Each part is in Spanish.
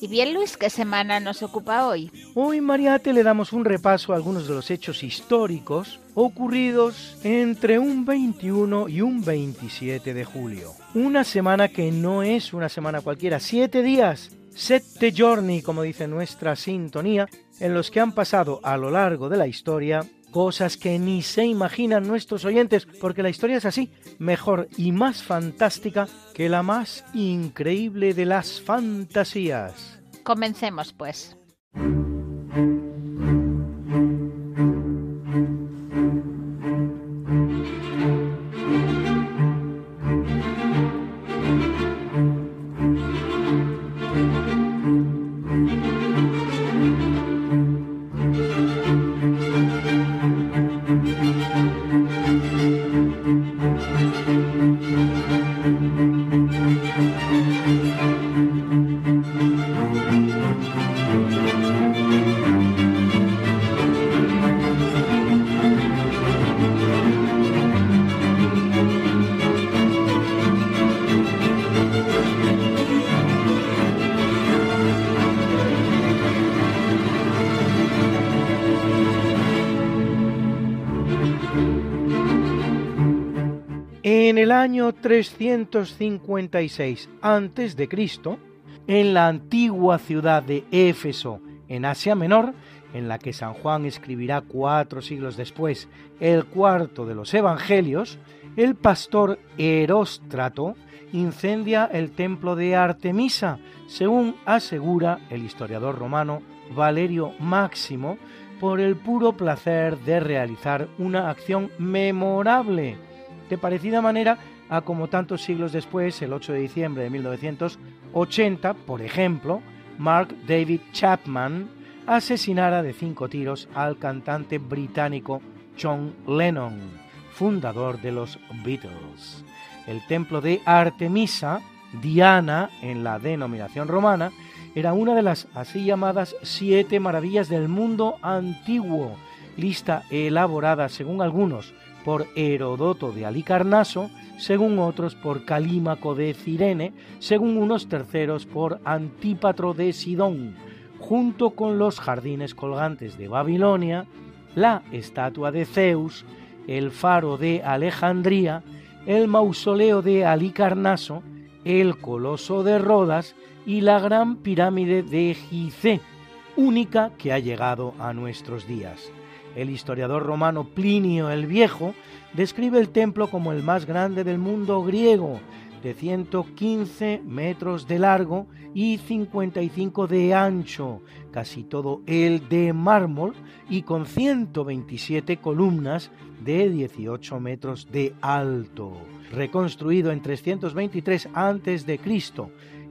Y bien, Luis, ¿qué semana nos ocupa hoy? Hoy Mariate le damos un repaso a algunos de los hechos históricos ocurridos entre un 21 y un 27 de julio. Una semana que no es una semana cualquiera, siete días, sette giorni, como dice nuestra sintonía, en los que han pasado a lo largo de la historia cosas que ni se imaginan nuestros oyentes, porque la historia es así, mejor y más fantástica que la más increíble de las fantasías. Comencemos, pues. 356 a.C., en la antigua ciudad de Éfeso, en Asia Menor, en la que San Juan escribirá cuatro siglos después el cuarto de los Evangelios, el pastor Heróstrato incendia el templo de Artemisa, según asegura el historiador romano Valerio Máximo, por el puro placer de realizar una acción memorable de parecida manera a como tantos siglos después, el 8 de diciembre de 1980, por ejemplo, Mark David Chapman asesinara de cinco tiros al cantante británico John Lennon, fundador de los Beatles. El templo de Artemisa, Diana en la denominación romana, era una de las así llamadas siete maravillas del mundo antiguo, lista elaborada según algunos por Herodoto de Alicarnaso, según otros por Calímaco de Cirene, según unos terceros por Antípatro de Sidón, junto con los jardines colgantes de Babilonia, la estatua de Zeus, el faro de Alejandría, el mausoleo de Alicarnaso, el coloso de Rodas y la gran pirámide de Gizeh, única que ha llegado a nuestros días. El historiador romano Plinio el Viejo describe el templo como el más grande del mundo griego, de 115 metros de largo y 55 de ancho, casi todo el de mármol y con 127 columnas de 18 metros de alto. Reconstruido en 323 a.C.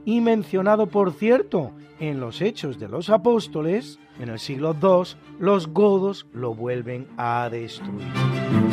y mencionado, por cierto, en los Hechos de los Apóstoles, en el siglo II, los godos lo vuelven a destruir.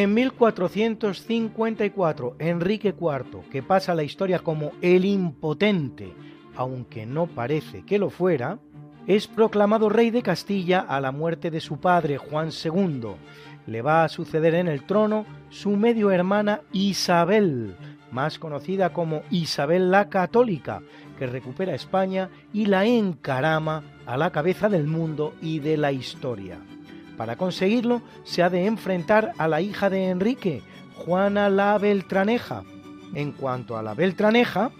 En 1454, Enrique IV, que pasa a la historia como el impotente, aunque no parece que lo fuera, es proclamado rey de Castilla a la muerte de su padre Juan II. Le va a suceder en el trono su medio hermana Isabel, más conocida como Isabel la Católica, que recupera España y la encarama a la cabeza del mundo y de la historia. Para conseguirlo se ha de enfrentar a la hija de Enrique, Juana la Beltraneja. En cuanto a la Beltraneja,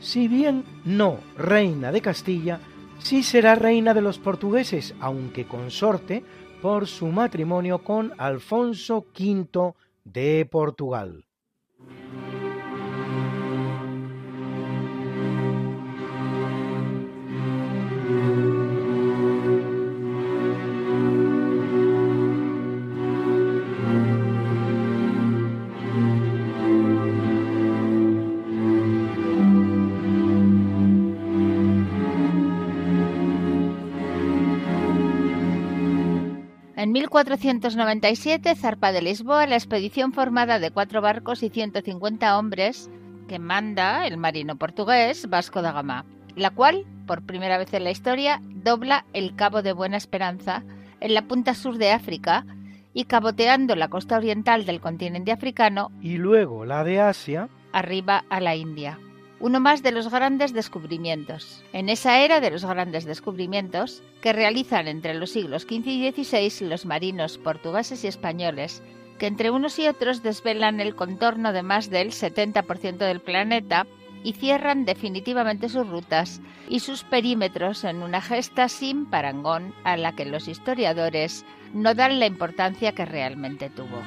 si bien no reina de Castilla, sí será reina de los portugueses, aunque consorte por su matrimonio con Alfonso V de Portugal. En 1497 zarpa de Lisboa la expedición formada de cuatro barcos y 150 hombres que manda el marino portugués Vasco da Gama, la cual, por primera vez en la historia, dobla el Cabo de Buena Esperanza en la punta sur de África y caboteando la costa oriental del continente africano y luego la de Asia, arriba a la India uno más de los grandes descubrimientos. En esa era de los grandes descubrimientos, que realizan entre los siglos XV y XVI los marinos portugueses y españoles, que entre unos y otros desvelan el contorno de más del 70% del planeta y cierran definitivamente sus rutas y sus perímetros en una gesta sin parangón a la que los historiadores no dan la importancia que realmente tuvo.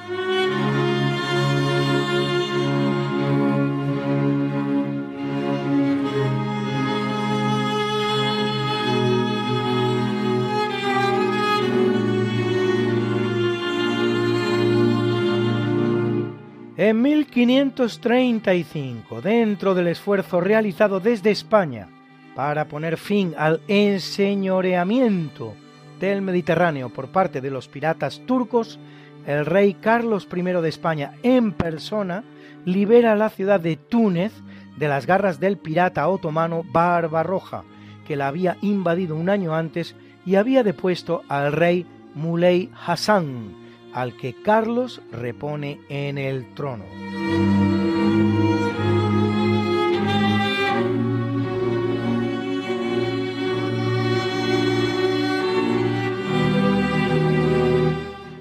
En 1535, dentro del esfuerzo realizado desde España para poner fin al enseñoreamiento del Mediterráneo por parte de los piratas turcos, el rey Carlos I de España en persona libera la ciudad de Túnez de las garras del pirata otomano Barbarroja, que la había invadido un año antes y había depuesto al rey Muley Hassan, al que Carlos repone en el trono.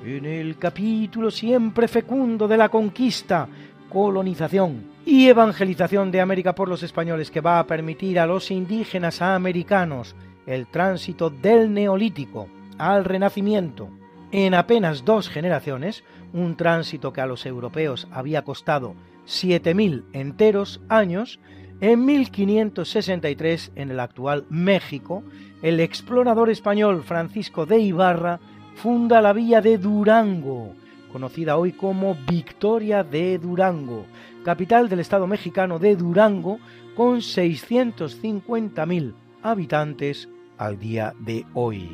En el capítulo siempre fecundo de la conquista, colonización y evangelización de América por los españoles que va a permitir a los indígenas americanos el tránsito del neolítico al renacimiento en apenas dos generaciones, un tránsito que a los europeos había costado 7.000 enteros años, en 1563, en el actual México, el explorador español Francisco de Ibarra funda la villa de Durango, conocida hoy como Victoria de Durango, capital del estado mexicano de Durango, con 650.000 habitantes al día de hoy.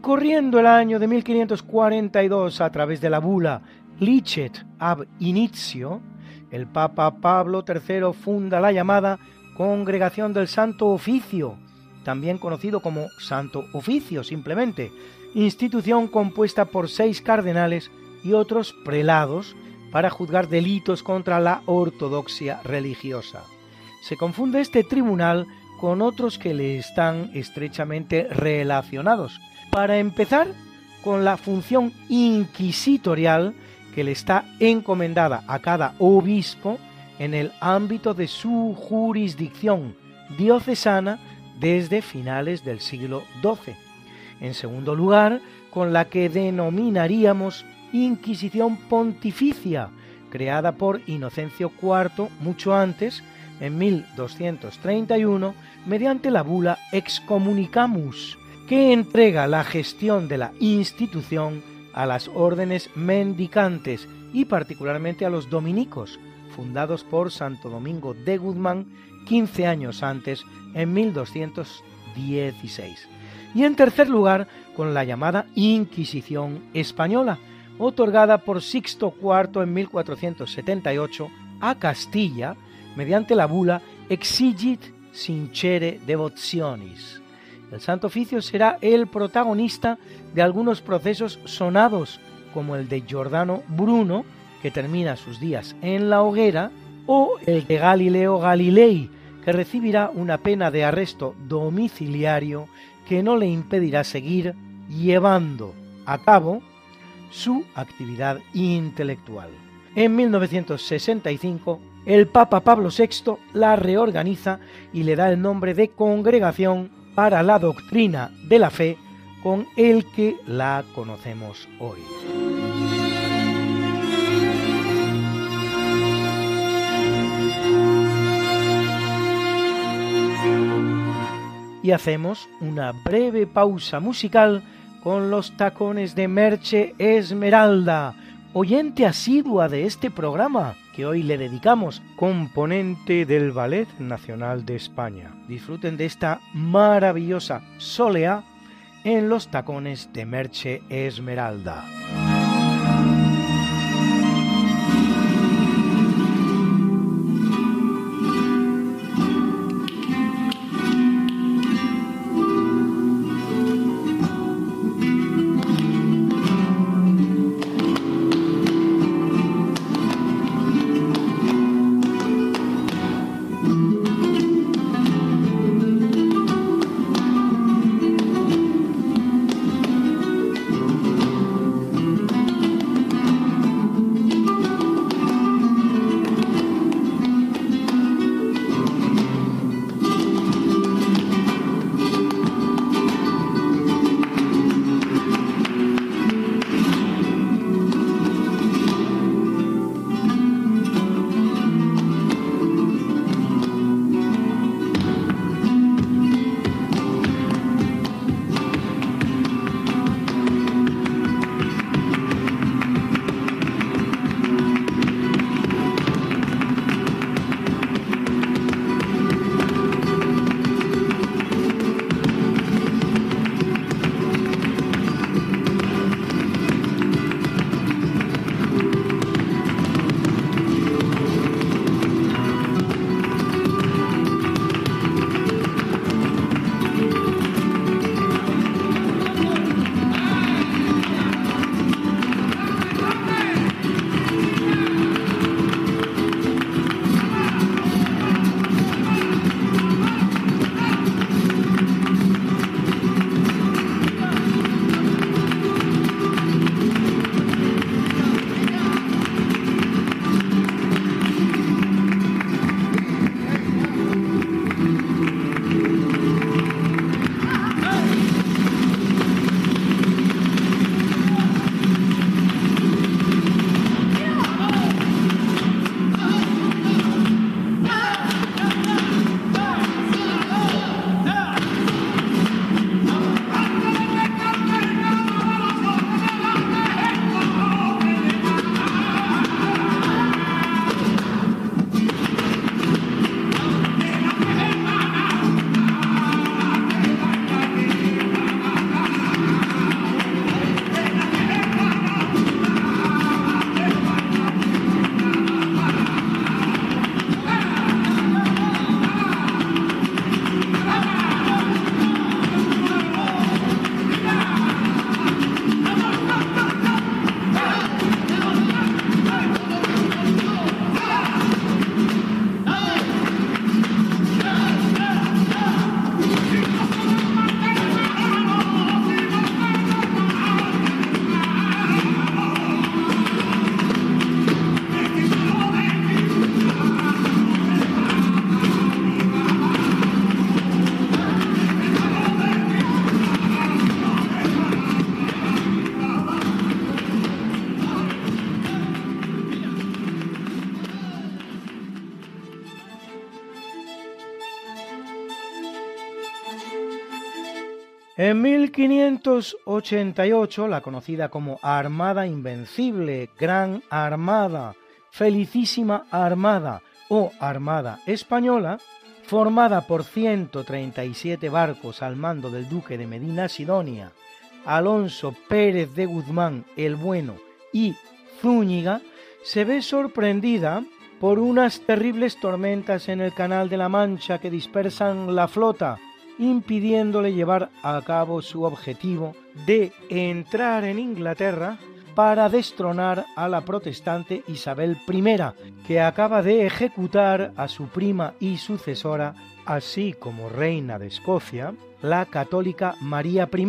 Corriendo el año de 1542 a través de la bula Licet ab Initio, el Papa Pablo III funda la llamada Congregación del Santo Oficio, también conocido como Santo Oficio simplemente, institución compuesta por seis cardenales y otros prelados para juzgar delitos contra la ortodoxia religiosa. Se confunde este tribunal con otros que le están estrechamente relacionados, para empezar con la función inquisitorial que le está encomendada a cada obispo en el ámbito de su jurisdicción diocesana desde finales del siglo XII. En segundo lugar, con la que denominaríamos Inquisición Pontificia, creada por Inocencio IV mucho antes, en 1231, mediante la bula Excommunicamus, que entrega la gestión de la institución a las órdenes mendicantes y particularmente a los dominicos, fundados por Santo Domingo de Guzmán 15 años antes, en 1216. Y en tercer lugar, con la llamada Inquisición Española, otorgada por Sixto IV en 1478 a Castilla mediante la bula Exigit sincere devotionis el Santo Oficio será el protagonista de algunos procesos sonados, como el de Giordano Bruno que termina sus días en la hoguera, o el de Galileo Galilei, que recibirá una pena de arresto domiciliario que no le impedirá seguir llevando a cabo su actividad intelectual. En 1965, el Papa Pablo VI la reorganiza y le da el nombre de Congregación para la Doctrina de la Fe con el que la conocemos hoy. Y hacemos una breve pausa musical con los tacones de Merche Esmeralda, oyente asidua de este programa que hoy le dedicamos, componente del Ballet Nacional de España. Disfruten de esta maravillosa solea en los tacones de Merche Esmeralda. En 1588, la conocida como Armada Invencible, Gran Armada, Felicísima Armada o Armada Española, formada por 137 barcos al mando del duque de Medina Sidonia, Alonso Pérez de Guzmán el Bueno y Zúñiga, se ve sorprendida por unas terribles tormentas en el Canal de la Mancha que dispersan la flota impidiéndole llevar a cabo su objetivo de entrar en Inglaterra para destronar a la protestante Isabel I, que acaba de ejecutar a su prima y sucesora, así como reina de Escocia, la católica María I,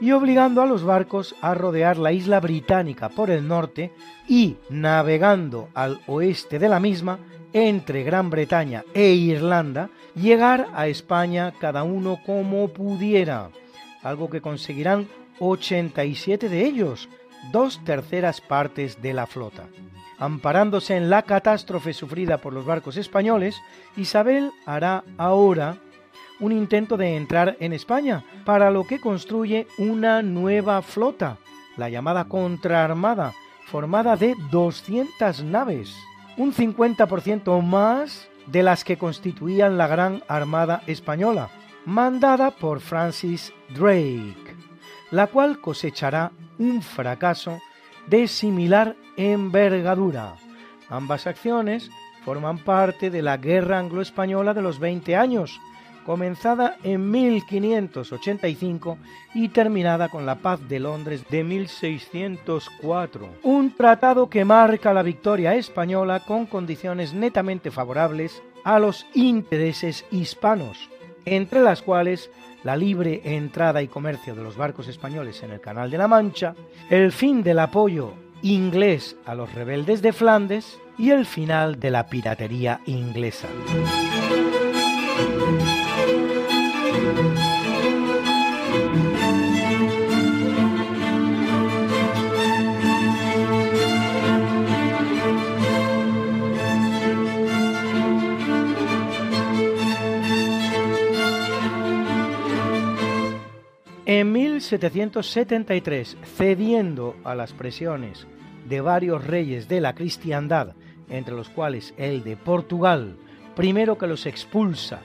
y obligando a los barcos a rodear la isla británica por el norte y navegando al oeste de la misma, entre Gran Bretaña e Irlanda, llegar a España cada uno como pudiera, algo que conseguirán 87 de ellos, dos terceras partes de la flota. Amparándose en la catástrofe sufrida por los barcos españoles, Isabel hará ahora un intento de entrar en España, para lo que construye una nueva flota, la llamada Contraarmada, formada de 200 naves, un 50% más de las que constituían la Gran Armada Española, mandada por Francis Drake, la cual cosechará un fracaso de similar envergadura. Ambas acciones forman parte de la Guerra Anglo-Española de los 20 años, comenzada en 1585 y terminada con la Paz de Londres de 1604. Un tratado que marca la victoria española con condiciones netamente favorables a los intereses hispanos, entre las cuales la libre entrada y comercio de los barcos españoles en el Canal de la Mancha, el fin del apoyo inglés a los rebeldes de Flandes y el final de la piratería inglesa. En 1773, cediendo a las presiones de varios reyes de la cristiandad, entre los cuales el de Portugal, primero que los expulsa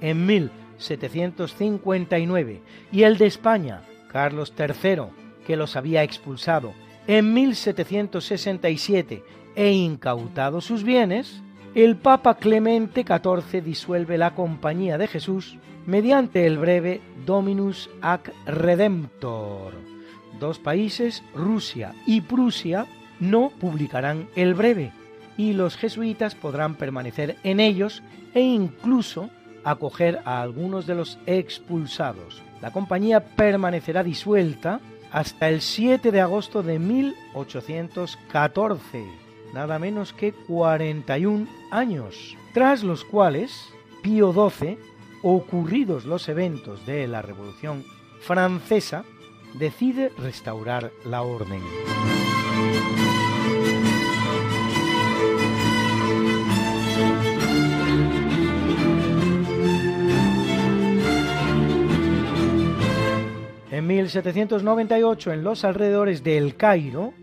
en 1759, y el de España, Carlos III, que los había expulsado en 1767 e incautado sus bienes, el Papa Clemente XIV disuelve la Compañía de Jesús mediante el breve Dominus ac Redemptor. Dos países, Rusia y Prusia, no publicarán el breve y los jesuitas podrán permanecer en ellos e incluso acoger a algunos de los expulsados. La compañía permanecerá disuelta hasta el 7 de agosto de 1814, nada menos que 41 años, tras los cuales Pío XII ocurridos los eventos de la Revolución Francesa, decide restaurar la orden. En 1798, en los alrededores de El Cairo,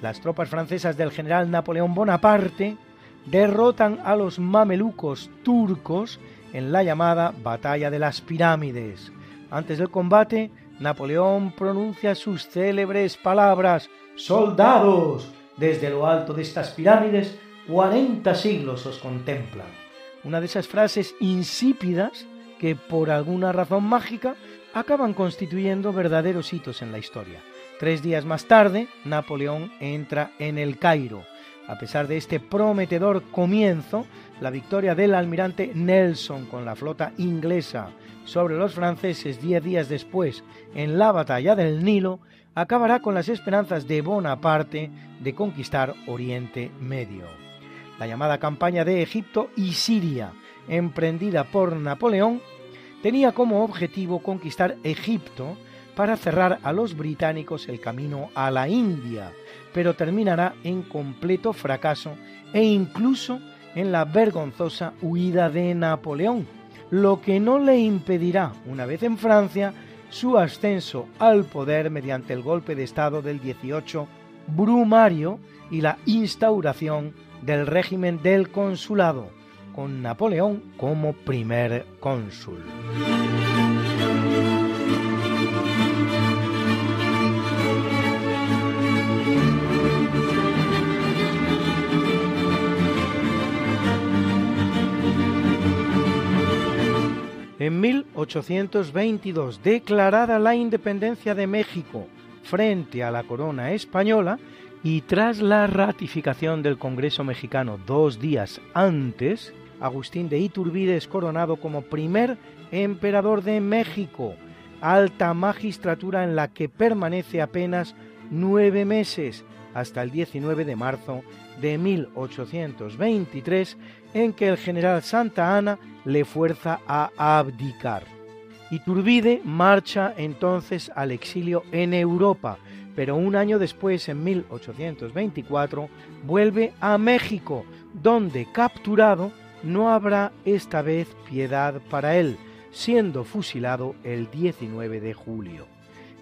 las tropas francesas del general Napoleón Bonaparte derrotan a los mamelucos turcos en la llamada Batalla de las Pirámides. Antes del combate, Napoleón pronuncia sus célebres palabras Soldados, desde lo alto de estas pirámides, 40 siglos os contemplan. Una de esas frases insípidas que por alguna razón mágica acaban constituyendo verdaderos hitos en la historia. Tres días más tarde, Napoleón entra en el Cairo. A pesar de este prometedor comienzo, la victoria del almirante Nelson con la flota inglesa sobre los franceses diez días después en la batalla del Nilo acabará con las esperanzas de Bonaparte de conquistar Oriente Medio. La llamada campaña de Egipto y Siria, emprendida por Napoleón, tenía como objetivo conquistar Egipto para cerrar a los británicos el camino a la India, pero terminará en completo fracaso e incluso en la vergonzosa huida de Napoleón, lo que no le impedirá, una vez en Francia, su ascenso al poder mediante el golpe de Estado del 18 Brumario y la instauración del régimen del consulado, con Napoleón como primer cónsul. En 1822, declarada la independencia de México frente a la corona española, Y tras la ratificación del Congreso mexicano dos días antes, Agustín de Iturbide es coronado como primer emperador de México, alta magistratura en la que permanece apenas nueve meses, hasta el 19 de marzo de 1823, en que el general Santa Ana le fuerza a abdicar. Iturbide marcha entonces al exilio en Europa, pero un año después, en 1824, vuelve a México, donde capturado no habrá esta vez piedad para él, siendo fusilado el 19 de julio.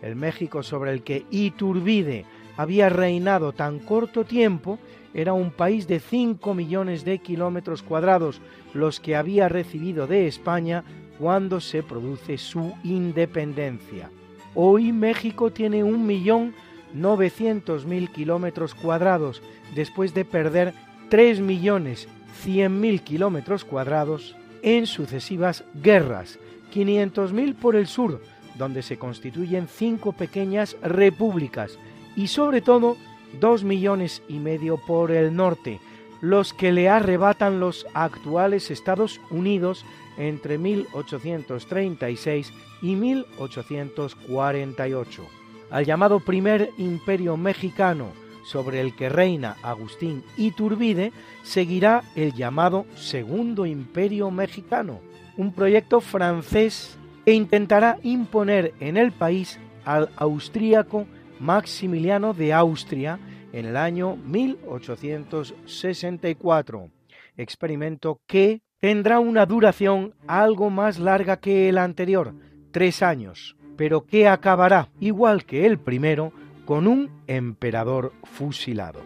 El México sobre el que Iturbide había reinado tan corto tiempo era un país de 5 millones de kilómetros cuadrados, los que había recibido de España cuando se produce su independencia. Hoy México tiene un millón mil kilómetros cuadrados, después de perder 3 millones mil kilómetros cuadrados en sucesivas guerras, 500.000 por el sur, donde se constituyen cinco pequeñas repúblicas, y sobre todo dos millones y medio por el norte, los que le arrebatan los actuales Estados Unidos entre 1836 y 1848. Al llamado primer imperio mexicano, sobre el que reina Agustín Iturbide, seguirá el llamado Segundo Imperio Mexicano, un proyecto francés que intentará imponer en el país al austríaco Maximiliano de Austria en el año 1864, experimento que tendrá una duración algo más larga que el anterior, tres años, pero que acabará, igual que el primero, con un emperador fusilado.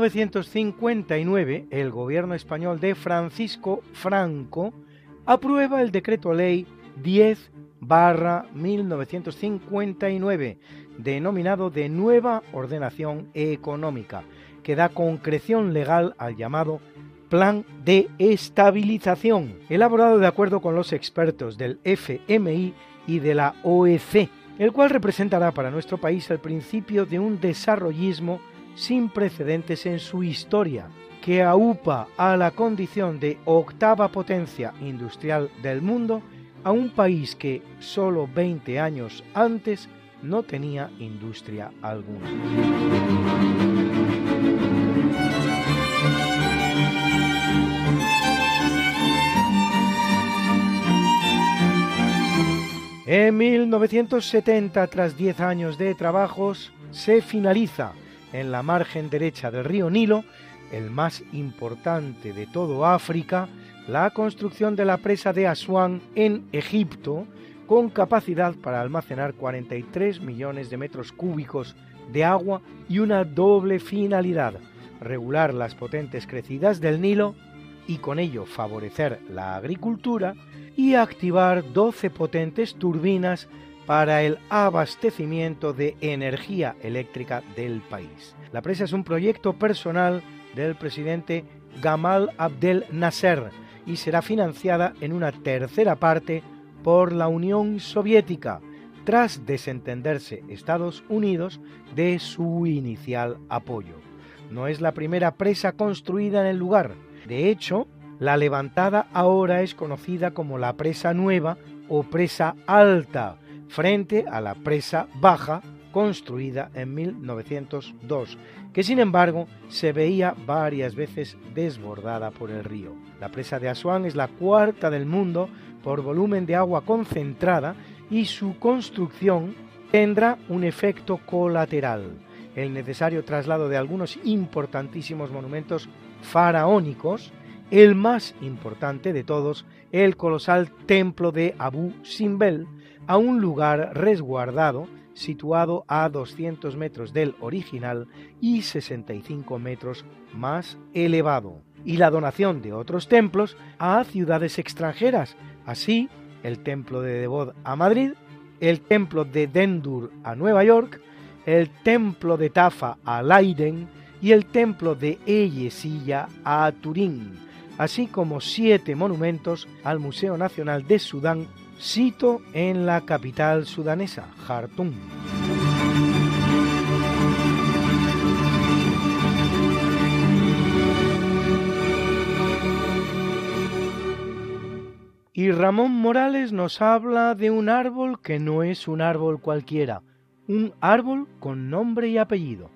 1959, el gobierno español de Francisco Franco aprueba el decreto ley 10 barra 1959, denominado de Nueva Ordenación Económica, que da concreción legal al llamado Plan de Estabilización, elaborado de acuerdo con los expertos del FMI y de la OEC, el cual representará para nuestro país el principio de un desarrollismo sin precedentes en su historia, que aupa a la condición de octava potencia industrial del mundo a un país que solo 20 años antes no tenía industria alguna. En 1970, tras 10 años de trabajos, se finaliza en la margen derecha del río Nilo, el más importante de todo África, la construcción de la presa de Asuán en Egipto, con capacidad para almacenar 43 millones de metros cúbicos de agua y una doble finalidad, regular las potentes crecidas del Nilo y con ello favorecer la agricultura y activar 12 potentes turbinas para el abastecimiento de energía eléctrica del país. La presa es un proyecto personal del presidente Gamal Abdel Nasser y será financiada en una tercera parte por la Unión Soviética, tras desentenderse Estados Unidos de su inicial apoyo. No es la primera presa construida en el lugar. De hecho, la levantada ahora es conocida como la presa nueva o presa alta, frente a la presa baja construida en 1902, que sin embargo se veía varias veces desbordada por el río. La presa de Asuán es la cuarta del mundo por volumen de agua concentrada y su construcción tendrá un efecto colateral, el necesario traslado de algunos importantísimos monumentos faraónicos el más importante de todos, el colosal templo de Abu Simbel, a un lugar resguardado situado a 200 metros del original y 65 metros más elevado, y la donación de otros templos a ciudades extranjeras, así el templo de Devot a Madrid, el templo de Dendur a Nueva York, el templo de Tafa a Leiden y el templo de Eyesilla a Turín, así como siete monumentos al Museo Nacional de Sudán sito en la capital sudanesa, Jartum. Y Ramón Morales nos habla de un árbol que no es un árbol cualquiera, un árbol con nombre y apellido.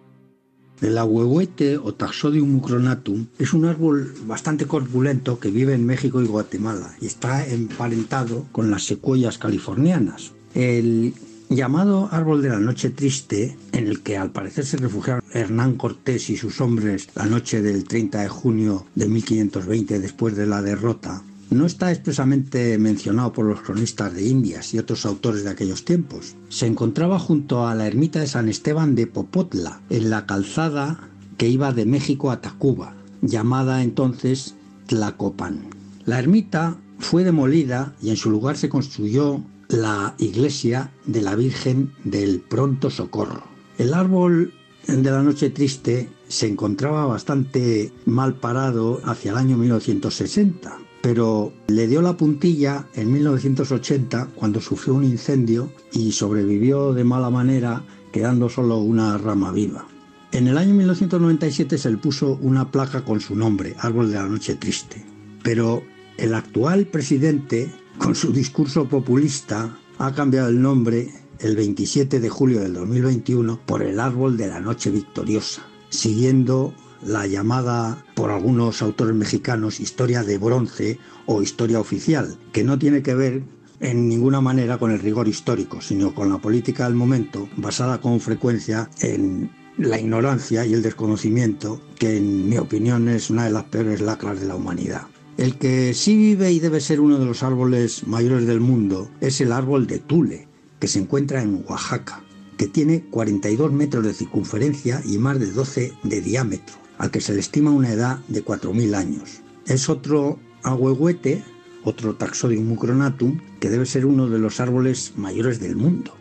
El ahuehuete o Taxodium mucronatum es un árbol bastante corpulento que vive en México y Guatemala y está emparentado con las secuoyas californianas. El llamado árbol de la noche triste, en el que al parecer se refugiaron Hernán Cortés y sus hombres la noche del 30 de junio de 1520 después de la derrota, no está expresamente mencionado por los cronistas de Indias y otros autores de aquellos tiempos. Se encontraba junto a la ermita de San Esteban de Popotla, en la calzada que iba de México a Tacuba, llamada entonces Tlacopan. La ermita fue demolida y en su lugar se construyó la iglesia de la Virgen del Pronto Socorro. El árbol de la Noche Triste se encontraba bastante mal parado hacia el año 1960 pero le dio la puntilla en 1980 cuando sufrió un incendio y sobrevivió de mala manera quedando solo una rama viva. En el año 1997 se le puso una placa con su nombre, Árbol de la Noche Triste. Pero el actual presidente, con su discurso populista, ha cambiado el nombre el 27 de julio del 2021 por el Árbol de la Noche Victoriosa, siguiendo la llamada por algunos autores mexicanos historia de bronce o historia oficial, que no tiene que ver en ninguna manera con el rigor histórico, sino con la política del momento, basada con frecuencia en la ignorancia y el desconocimiento, que en mi opinión es una de las peores lacras de la humanidad. El que sí vive y debe ser uno de los árboles mayores del mundo es el árbol de Tule, que se encuentra en Oaxaca, que tiene 42 metros de circunferencia y más de 12 de diámetro al que se le estima una edad de 4.000 años. Es otro ahuehuete, otro Taxodium mucronatum, que debe ser uno de los árboles mayores del mundo.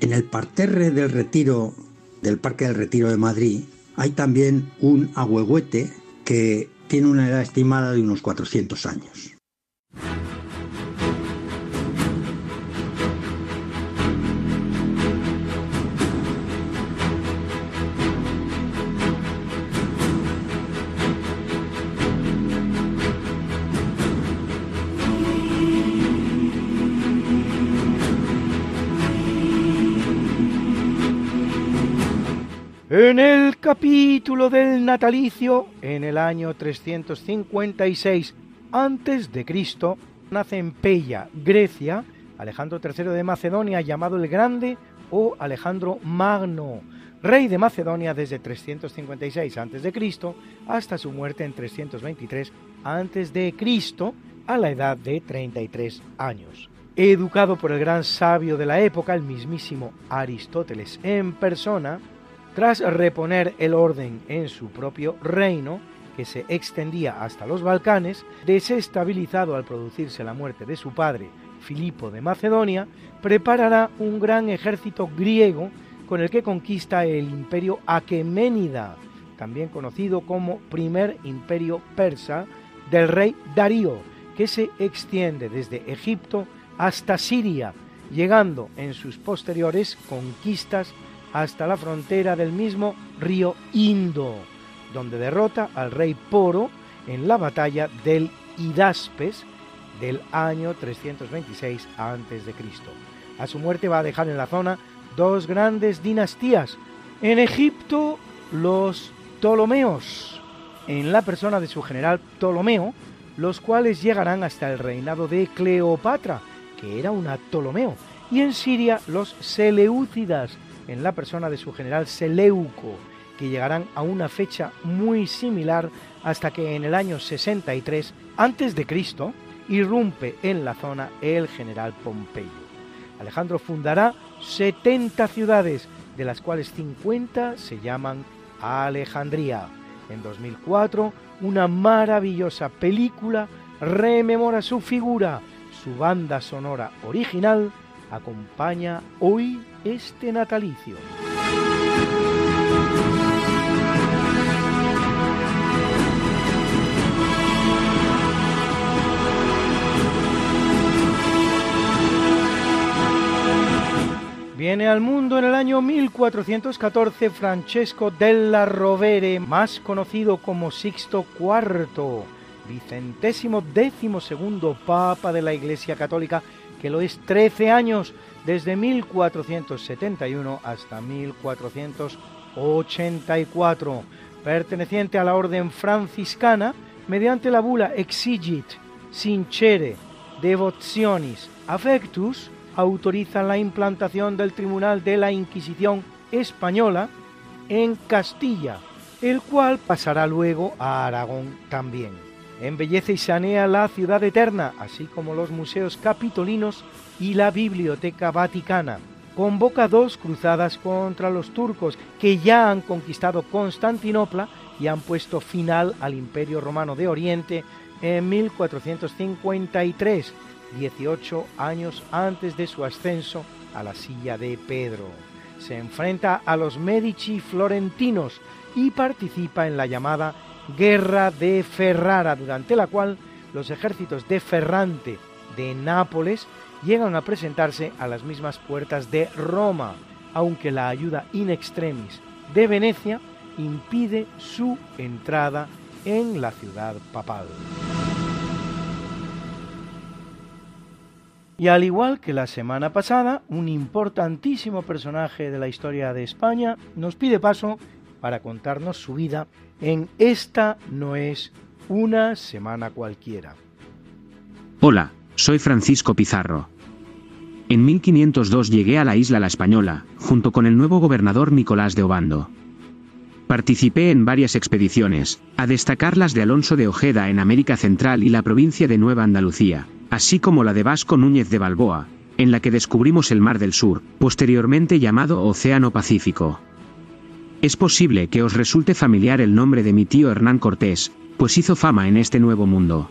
En el parterre del retiro del Parque del Retiro de Madrid hay también un ahuehuete que tiene una edad estimada de unos 400 años. En el capítulo del natalicio, en el año 356 a.C., nace en Pella, Grecia, Alejandro III de Macedonia, llamado el Grande o Alejandro Magno, rey de Macedonia desde 356 a.C. hasta su muerte en 323 a.C., a la edad de 33 años. Educado por el gran sabio de la época, el mismísimo Aristóteles en persona, tras reponer el orden en su propio reino, que se extendía hasta los Balcanes, desestabilizado al producirse la muerte de su padre, Filipo de Macedonia, preparará un gran ejército griego con el que conquista el imperio Aqueménida, también conocido como primer imperio persa del rey Darío, que se extiende desde Egipto hasta Siria, llegando en sus posteriores conquistas hasta la frontera del mismo río Indo, donde derrota al rey Poro en la batalla del Hidaspes del año 326 a.C. A su muerte va a dejar en la zona dos grandes dinastías. En Egipto, los Ptolomeos, en la persona de su general Ptolomeo, los cuales llegarán hasta el reinado de Cleopatra, que era una Ptolomeo, y en Siria los Seleucidas, en la persona de su general Seleuco, que llegarán a una fecha muy similar hasta que en el año 63 a.C. irrumpe en la zona el general Pompeyo. Alejandro fundará 70 ciudades, de las cuales 50 se llaman Alejandría. En 2004, una maravillosa película rememora su figura. Su banda sonora original acompaña hoy este natalicio. Viene al mundo en el año 1414 Francesco della Rovere, más conocido como Sixto IV, vicentésimo décimo segundo Papa de la Iglesia Católica, que lo es 13 años, desde 1471 hasta 1484, perteneciente a la orden franciscana, mediante la bula Exigit Sincere Devotionis Affectus, autoriza la implantación del Tribunal de la Inquisición española en Castilla, el cual pasará luego a Aragón también. Embellece y sanea la ciudad eterna, así como los museos capitolinos y la Biblioteca Vaticana. Convoca dos cruzadas contra los turcos que ya han conquistado Constantinopla y han puesto final al Imperio Romano de Oriente en 1453 18 años antes de su ascenso a la silla de Pedro. Se enfrenta a los Medici florentinos y participa en la llamada Guerra de Ferrara, durante la cual los ejércitos de Ferrante de Nápoles llegan a presentarse a las mismas puertas de Roma, aunque la ayuda in extremis de Venecia impide su entrada en la ciudad papal. Y al igual que la semana pasada, un importantísimo personaje de la historia de España nos pide paso para contarnos su vida en Esta no es una semana cualquiera. Hola, soy Francisco Pizarro. En 1502 llegué a la isla La Española, junto con el nuevo gobernador Nicolás de Obando. Participé en varias expediciones, a destacar las de Alonso de Ojeda en América Central y la provincia de Nueva Andalucía, así como la de Vasco Núñez de Balboa, en la que descubrimos el Mar del Sur, posteriormente llamado Océano Pacífico. Es posible que os resulte familiar el nombre de mi tío Hernán Cortés, pues hizo fama en este nuevo mundo.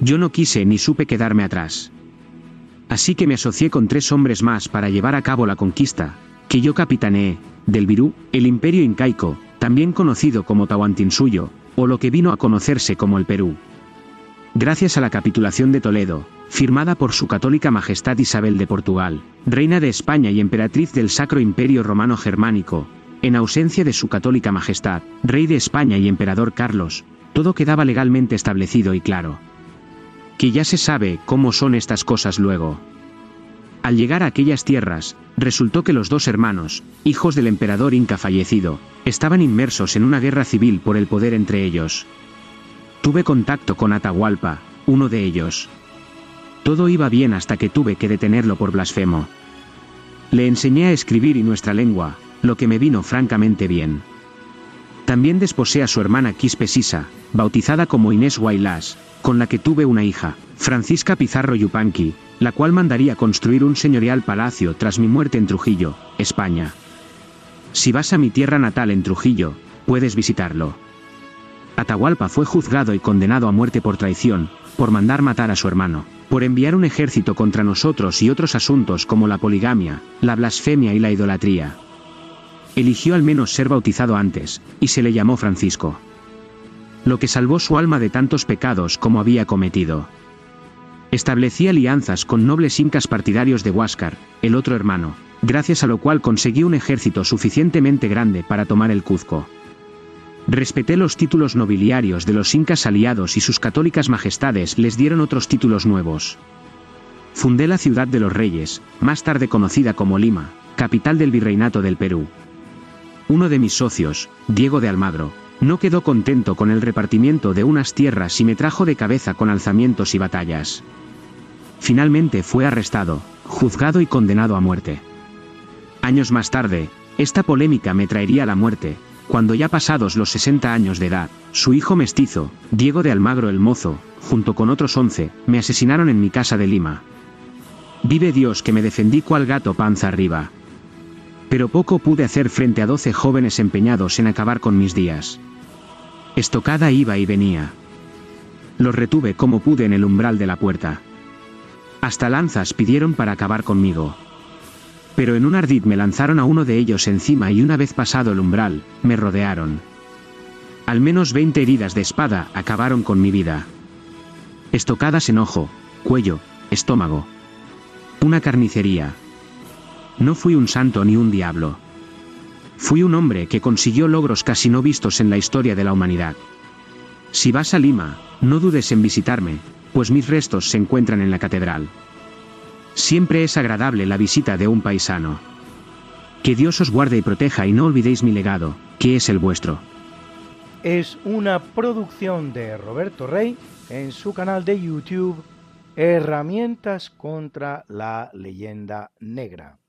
Yo no quise ni supe quedarme atrás. Así que me asocié con tres hombres más para llevar a cabo la conquista, que yo capitaneé, del Virú, el imperio incaico, también conocido como Tahuantinsuyo, o lo que vino a conocerse como el Perú gracias a la capitulación de Toledo, firmada por su católica Majestad Isabel de Portugal, reina de España y emperatriz del Sacro Imperio Romano Germánico, en ausencia de su católica Majestad, rey de España y emperador Carlos, todo quedaba legalmente establecido y claro. Que ya se sabe cómo son estas cosas luego. Al llegar a aquellas tierras, resultó que los dos hermanos, hijos del emperador inca fallecido, estaban inmersos en una guerra civil por el poder entre ellos, Tuve contacto con Atahualpa, uno de ellos. Todo iba bien hasta que tuve que detenerlo por blasfemo. Le enseñé a escribir y nuestra lengua, lo que me vino francamente bien. También desposé a su hermana Quispe Sisa, bautizada como Inés Guaylás, con la que tuve una hija, Francisca Pizarro Yupanqui, la cual mandaría construir un señorial palacio tras mi muerte en Trujillo, España. Si vas a mi tierra natal en Trujillo, puedes visitarlo. Atahualpa fue juzgado y condenado a muerte por traición, por mandar matar a su hermano, por enviar un ejército contra nosotros y otros asuntos como la poligamia, la blasfemia y la idolatría. Eligió al menos ser bautizado antes, y se le llamó Francisco. Lo que salvó su alma de tantos pecados como había cometido. Establecía alianzas con nobles incas partidarios de Huáscar, el otro hermano, gracias a lo cual consiguió un ejército suficientemente grande para tomar el Cuzco. Respeté los títulos nobiliarios de los incas aliados y sus católicas majestades les dieron otros títulos nuevos. Fundé la ciudad de los reyes, más tarde conocida como Lima, capital del virreinato del Perú. Uno de mis socios, Diego de Almagro, no quedó contento con el repartimiento de unas tierras y me trajo de cabeza con alzamientos y batallas. Finalmente fue arrestado, juzgado y condenado a muerte. Años más tarde, esta polémica me traería la muerte, cuando ya pasados los 60 años de edad, su hijo mestizo, Diego de Almagro el Mozo, junto con otros 11, me asesinaron en mi casa de Lima. Vive Dios que me defendí cual gato panza arriba. Pero poco pude hacer frente a 12 jóvenes empeñados en acabar con mis días. Estocada iba y venía. Los retuve como pude en el umbral de la puerta. Hasta lanzas pidieron para acabar conmigo. Pero en un ardid me lanzaron a uno de ellos encima y una vez pasado el umbral, me rodearon. Al menos 20 heridas de espada acabaron con mi vida. Estocadas en ojo, cuello, estómago. Una carnicería. No fui un santo ni un diablo. Fui un hombre que consiguió logros casi no vistos en la historia de la humanidad. Si vas a Lima, no dudes en visitarme, pues mis restos se encuentran en la catedral. Siempre es agradable la visita de un paisano. Que Dios os guarde y proteja y no olvidéis mi legado, que es el vuestro. Es una producción de Roberto Rey en su canal de YouTube Herramientas contra la leyenda negra.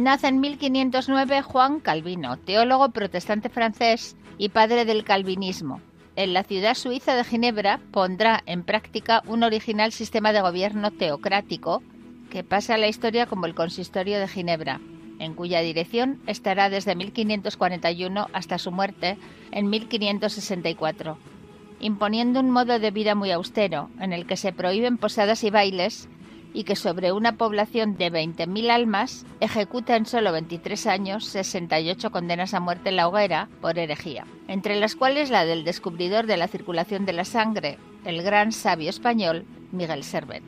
Nace en 1509 Juan Calvino, teólogo protestante francés y padre del calvinismo. En la ciudad suiza de Ginebra pondrá en práctica un original sistema de gobierno teocrático que pasa a la historia como el Consistorio de Ginebra, en cuya dirección estará desde 1541 hasta su muerte en 1564, imponiendo un modo de vida muy austero, en el que se prohíben posadas y bailes y que sobre una población de 20.000 almas ejecuta en solo 23 años 68 condenas a muerte en la hoguera por herejía, entre las cuales la del descubridor de la circulación de la sangre, el gran sabio español Miguel Servet.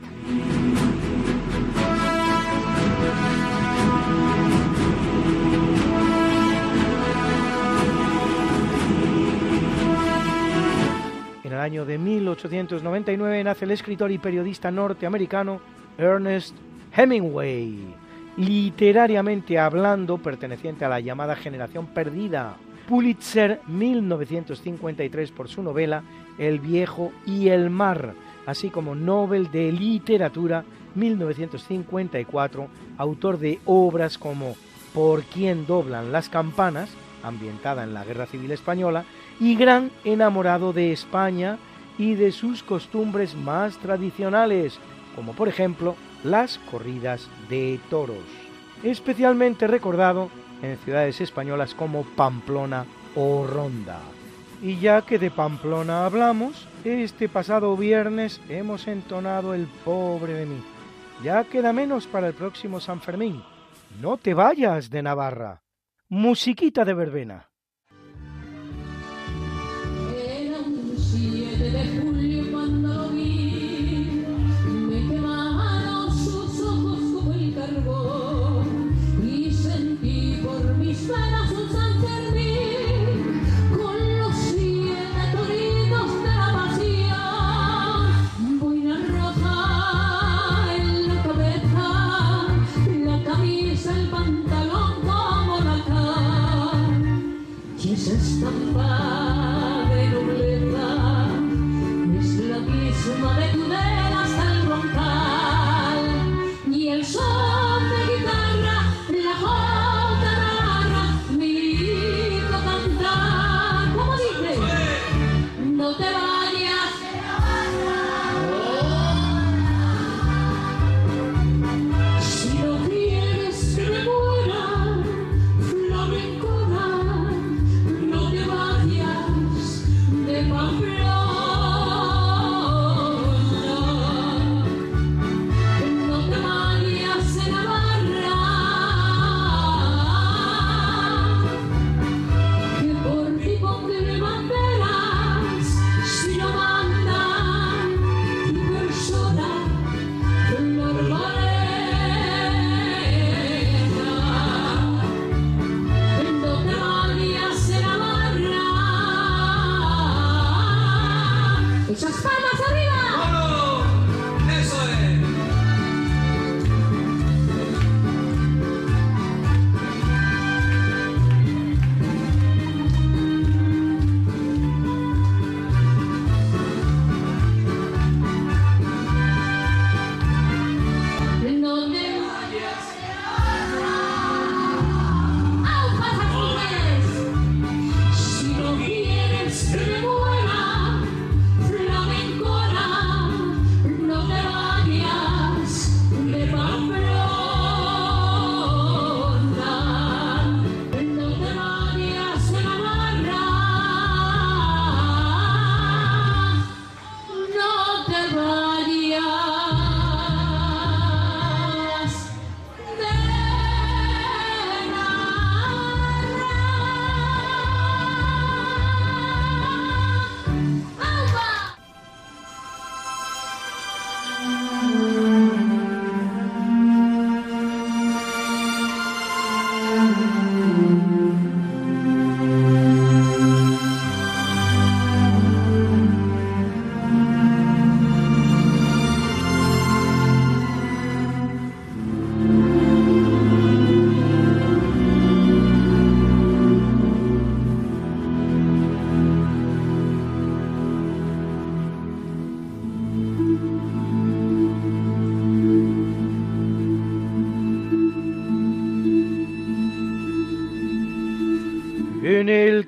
Año de 1899 nace el escritor y periodista norteamericano Ernest Hemingway, literariamente hablando perteneciente a la llamada generación perdida. Pulitzer 1953 por su novela El viejo y el mar, así como Nobel de Literatura 1954, autor de obras como Por quién doblan las campanas, ambientada en la Guerra Civil Española, y gran enamorado de España y de sus costumbres más tradicionales, como por ejemplo las corridas de toros, especialmente recordado en ciudades españolas como Pamplona o Ronda. Y ya que de Pamplona hablamos, este pasado viernes hemos entonado el pobre de mí. Ya queda menos para el próximo San Fermín. No te vayas de Navarra. Musiquita de verbena.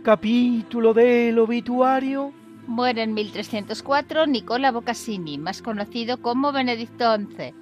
Capítulo del obituario Muere en 1304 Nicola Boccassini, más conocido como Benedicto XI,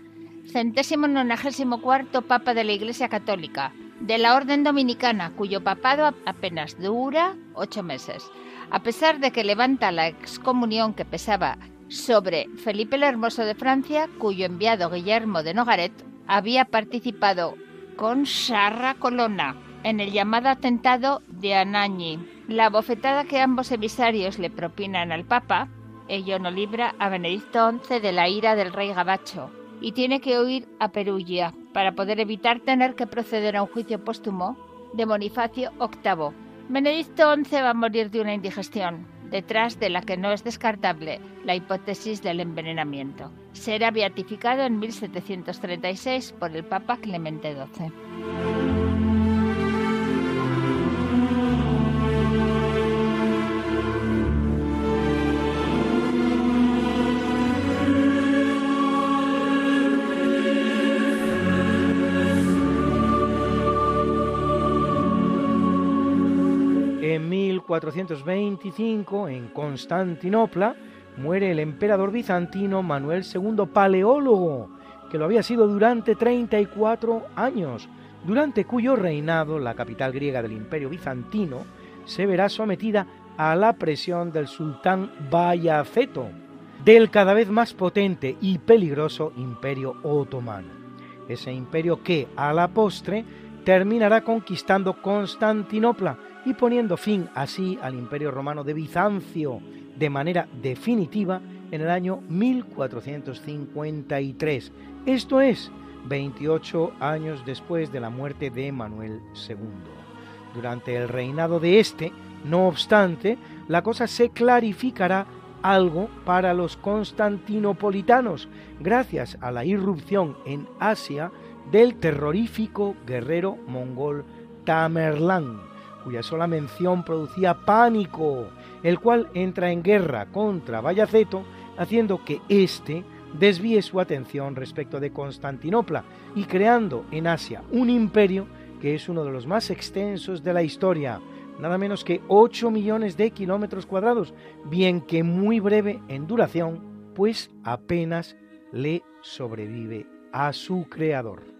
centésimo nonagésimo cuarto Papa de la Iglesia Católica, de la Orden Dominicana, cuyo papado apenas dura ocho meses. A pesar de que levanta la excomunión que pesaba sobre Felipe el Hermoso de Francia, cuyo enviado Guillermo de Nogaret había participado con Sarra Colonna en el llamado atentado de Anagni. La bofetada que ambos emisarios le propinan al Papa, ello no libra a Benedicto XI de la ira del rey Gabacho y tiene que huir a Perugia para poder evitar tener que proceder a un juicio póstumo de Bonifacio VIII. Benedicto XI va a morir de una indigestión, detrás de la que no es descartable la hipótesis del envenenamiento. Será beatificado en 1736 por el Papa Clemente XII. 1425, en Constantinopla, muere el emperador bizantino Manuel II Paleólogo, que lo había sido durante 34 años, durante cuyo reinado la capital griega del imperio bizantino se verá sometida a la presión del sultán Bayaceto, del cada vez más potente y peligroso imperio otomano. Ese imperio que, a la postre, terminará conquistando Constantinopla y poniendo fin así al imperio romano de Bizancio de manera definitiva en el año 1453, esto es, 28 años después de la muerte de Manuel II. Durante el reinado de este, no obstante, la cosa se clarificará algo para los constantinopolitanos, gracias a la irrupción en Asia del terrorífico guerrero mongol Tamerlán, cuya sola mención producía pánico, el cual entra en guerra contra Bayaceto, haciendo que éste desvíe su atención respecto de Constantinopla y creando en Asia un imperio que es uno de los más extensos de la historia, nada menos que 8 millones de kilómetros cuadrados, bien que muy breve en duración, pues apenas le sobrevive a su creador.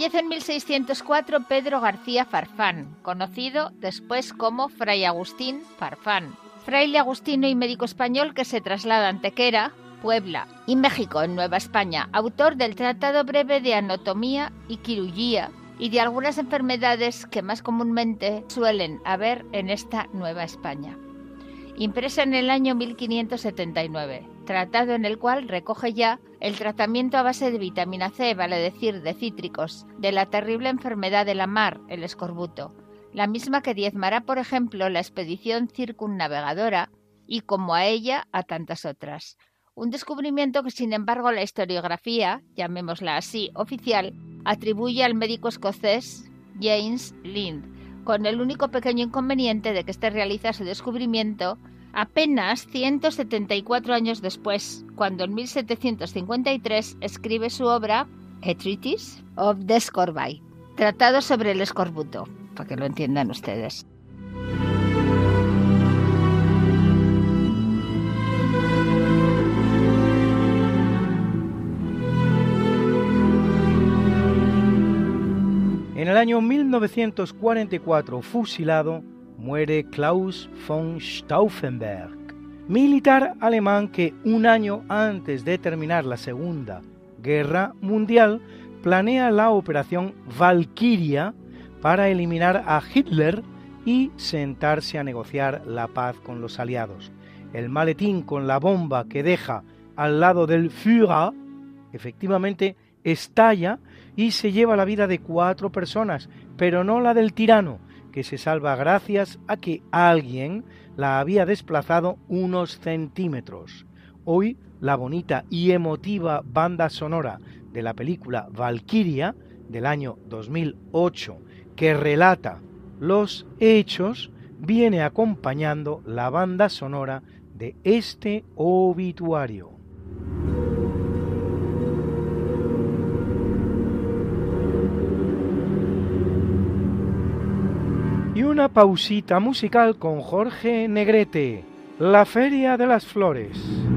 Fallece en 1604 Pedro García Farfán, conocido después como Fray Agustín Farfán, fraile agustino y médico español que se traslada a Antequera, Puebla y México en Nueva España, autor del Tratado Breve de Anatomía y Quirugía y de algunas enfermedades que más comúnmente suelen haber en esta Nueva España. Impresa en el año 1579, tratado en el cual recoge ya el tratamiento a base de vitamina C, vale decir, de cítricos, de la terrible enfermedad de la mar, el escorbuto, la misma que diezmará, por ejemplo, la expedición circunnavegadora y, como a ella, a tantas otras. Un descubrimiento que, sin embargo, la historiografía, llamémosla así, oficial, atribuye al médico escocés James Lind, con el único pequeño inconveniente de que éste realiza su descubrimiento apenas 174 años después, cuando en 1753 escribe su obra A Treatise of the Scorbite, tratado sobre el escorbuto, para que lo entiendan ustedes. El año 1944, fusilado, muere Klaus von Stauffenberg, militar alemán que un año antes de terminar la Segunda Guerra Mundial planea la operación Valkyria para eliminar a Hitler y sentarse a negociar la paz con los aliados. El maletín con la bomba que deja al lado del Führer efectivamente estalla y se lleva la vida de cuatro personas, pero no la del tirano, que se salva gracias a que alguien la había desplazado unos centímetros. Hoy la bonita y emotiva banda sonora de la película Valkyria del año 2008, que relata los hechos, viene acompañando la banda sonora de este obituario. Y una pausita musical con Jorge Negrete, La Feria de las Flores.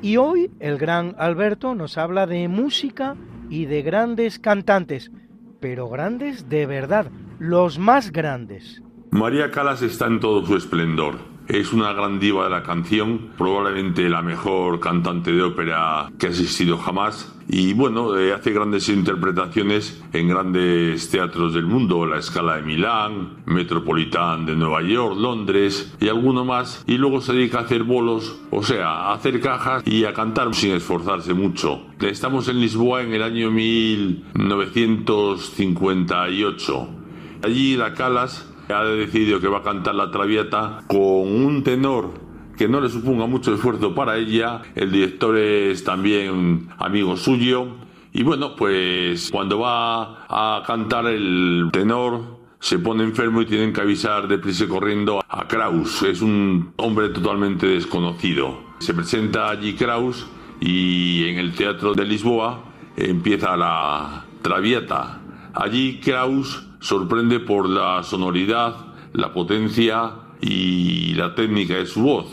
Y hoy el gran Alberto nos habla de música y de grandes cantantes, pero grandes de verdad, los más grandes. María Calas está en todo su esplendor. Es una gran diva de la canción, probablemente la mejor cantante de ópera que ha existido jamás. Y bueno, eh, hace grandes interpretaciones en grandes teatros del mundo, la Escala de Milán, Metropolitan de Nueva York, Londres y alguno más. Y luego se dedica a hacer bolos, o sea, a hacer cajas y a cantar sin esforzarse mucho. Estamos en Lisboa en el año 1958. Allí la Calas ha decidido que va a cantar la Traviata con un tenor que no le suponga mucho esfuerzo para ella. El director es también amigo suyo. Y bueno, pues cuando va a cantar el tenor se pone enfermo y tienen que avisar deprisa corriendo a Kraus. Es un hombre totalmente desconocido. Se presenta allí Kraus y en el Teatro de Lisboa empieza la Traviata. Allí Kraus sorprende por la sonoridad, la potencia y la técnica de su voz.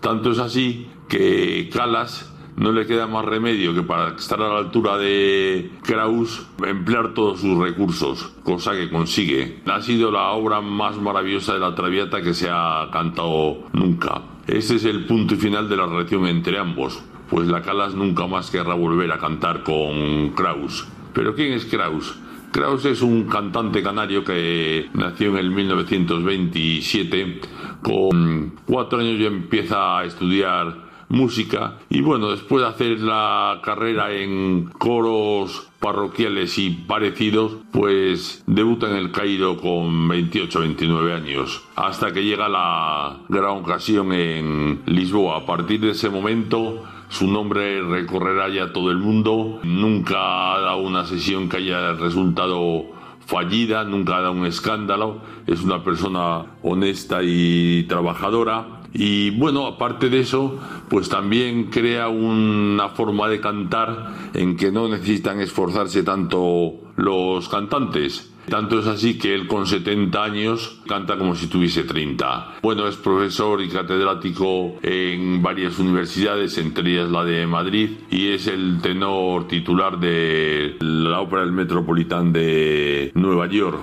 Tanto es así que Calas no le queda más remedio que para estar a la altura de Kraus emplear todos sus recursos, cosa que consigue. Ha sido la obra más maravillosa de la Traviata que se ha cantado nunca. Este es el punto final de la relación entre ambos, pues la Calas nunca más querrá volver a cantar con Kraus. ¿Pero quién es Kraus? Kraus es un cantante canario que nació en el 1927. Con cuatro años ya empieza a estudiar música y bueno, después de hacer la carrera en coros parroquiales y parecidos, pues debuta en el Cairo con 28 29 años, hasta que llega la gran ocasión en Lisboa. A partir de ese momento, su nombre recorrerá ya todo el mundo. Nunca ha dado una sesión que haya resultado fallida, nunca ha dado un escándalo. Es una persona honesta y trabajadora y bueno, aparte de eso, pues también crea una forma de cantar en que no necesitan esforzarse tanto los cantantes. Tanto es así que él con 70 años canta como si tuviese 30. Bueno, es profesor y catedrático en varias universidades, entre ellas la de Madrid, y es el tenor titular de la Ópera del Metropolitán de Nueva York.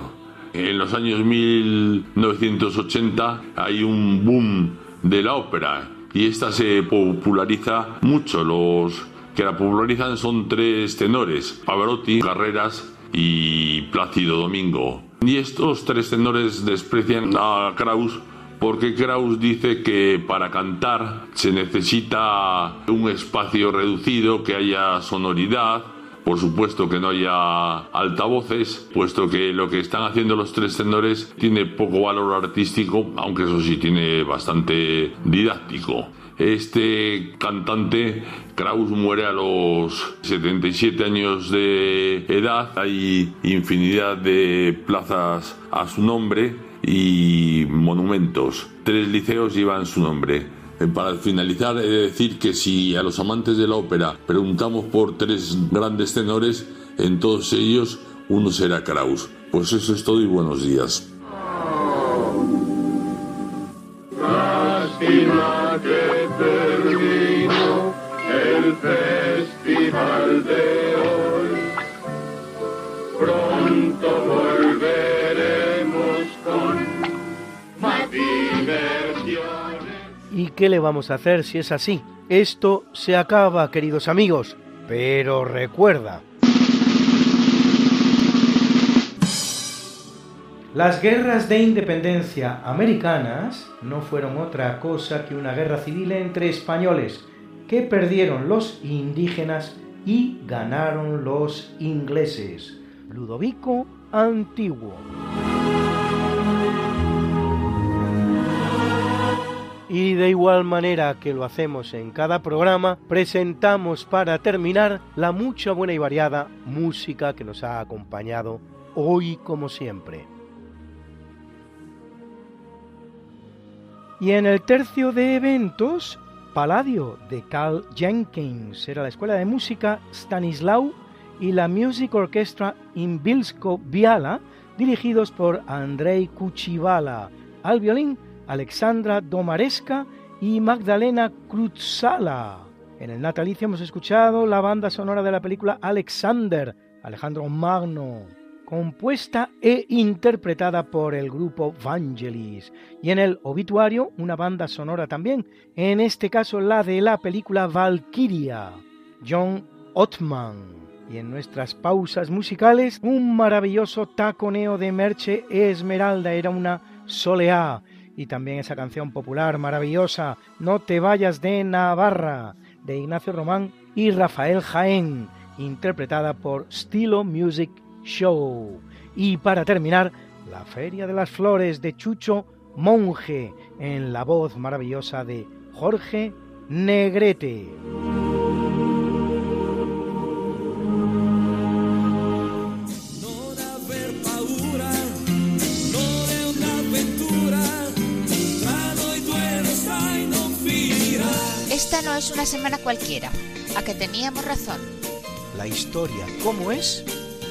En los años 1980 hay un boom de la ópera y esta se populariza mucho. Los que la popularizan son tres tenores, Pavarotti, Carreras y Plácido Domingo. Y estos tres tenores desprecian a Kraus porque Kraus dice que para cantar se necesita un espacio reducido, que haya sonoridad, por supuesto que no haya altavoces, puesto que lo que están haciendo los tres tenores tiene poco valor artístico, aunque eso sí tiene bastante didáctico. Este cantante, Kraus, muere a los 77 años de edad. Hay infinidad de plazas a su nombre y monumentos. Tres liceos llevan su nombre. Eh, para finalizar, he de decir que si a los amantes de la ópera preguntamos por tres grandes tenores, en todos ellos uno será Kraus. Pues eso es todo y buenos días. Lástima que terminó el festival de hoy. Pronto volveremos con más diversión. ¿Y qué le vamos a hacer si es así? Esto se acaba, queridos amigos. Pero recuerda, Las guerras de independencia americanas no fueron otra cosa que una guerra civil entre españoles, que perdieron los indígenas y ganaron los ingleses. Ludovico Antiguo. Y de igual manera que lo hacemos en cada programa, presentamos para terminar la mucha buena y variada música que nos ha acompañado hoy como siempre. Y en el tercio de eventos, Palladio de Carl Jenkins era la escuela de música Stanislau y la Music Orchestra in Bilsko Biala, dirigidos por Andrei Kuchivala, al violín Alexandra Domaresca y Magdalena Kruzala. En el natalicio hemos escuchado la banda sonora de la película Alexander, Alejandro Magno, compuesta e interpretada por el grupo Vangelis. Y en el obituario, una banda sonora también, en este caso la de la película Valkyria, John Ottman. Y en nuestras pausas musicales, un maravilloso taconeo de Merche Esmeralda, era una soleá y también esa canción popular maravillosa, No te vayas de Navarra, de Ignacio Román y Rafael Jaén, interpretada por Stilo Music Show. Y para terminar, La Feria de las Flores de Chucho Monje, en la voz maravillosa de Jorge Negrete. Esta no es una semana cualquiera, a que teníamos razón. La historia, ¿cómo es?